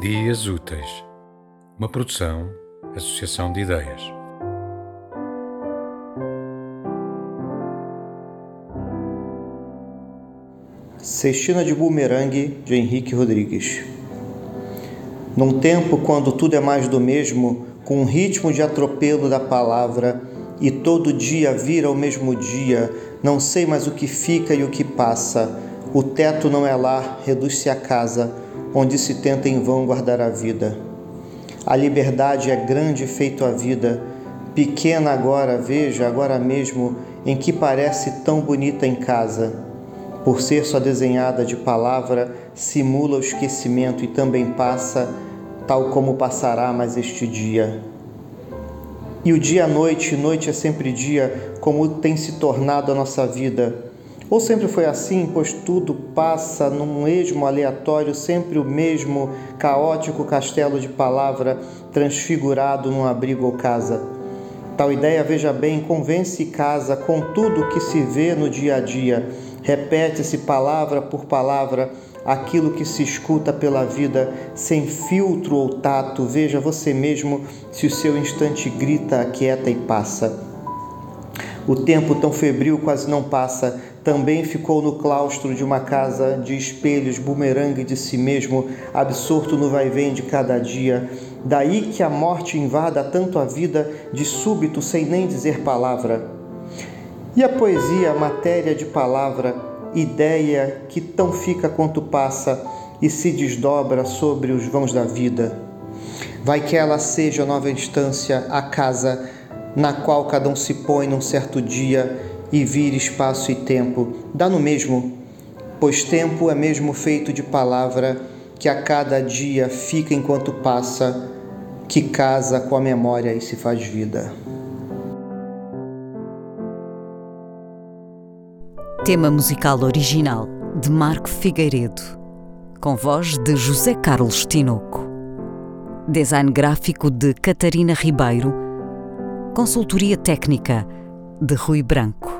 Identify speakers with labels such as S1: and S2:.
S1: Dias Úteis, uma produção, associação de ideias.
S2: Cestina de Bumerangue, de Henrique Rodrigues. Num tempo quando tudo é mais do mesmo, com um ritmo de atropelo da palavra, e todo dia vira o mesmo dia, não sei mais o que fica e o que passa. O teto não é lar, reduz-se a casa onde se tenta em vão guardar a vida. A liberdade é grande feito a vida, pequena agora, veja, agora mesmo, em que parece tão bonita em casa. Por ser só desenhada de palavra, simula o esquecimento e também passa, tal como passará mais este dia. E o dia à noite, noite é sempre dia, como tem se tornado a nossa vida ou sempre foi assim, pois tudo passa num esmo aleatório, sempre o mesmo caótico castelo de palavra transfigurado num abrigo ou casa? Tal ideia, veja bem, convence e casa com tudo que se vê no dia a dia. Repete-se palavra por palavra aquilo que se escuta pela vida, sem filtro ou tato. Veja você mesmo se o seu instante grita, aquieta e passa. O tempo tão febril quase não passa, também ficou no claustro de uma casa de espelhos, bumerangue de si mesmo, absorto no vai-vem de cada dia. Daí que a morte invada tanto a vida, de súbito, sem nem dizer palavra. E a poesia, matéria de palavra, ideia que tão fica quanto passa e se desdobra sobre os vãos da vida. Vai que ela seja a nova instância, a casa na qual cada um se põe num certo dia e vira espaço e tempo, dá no mesmo, pois tempo é mesmo feito de palavra que a cada dia fica enquanto passa, que casa com a memória e se faz vida.
S3: Tema musical original de Marco Figueiredo, com voz de José Carlos Tinoco. Design gráfico de Catarina Ribeiro. Consultoria técnica de Rui Branco.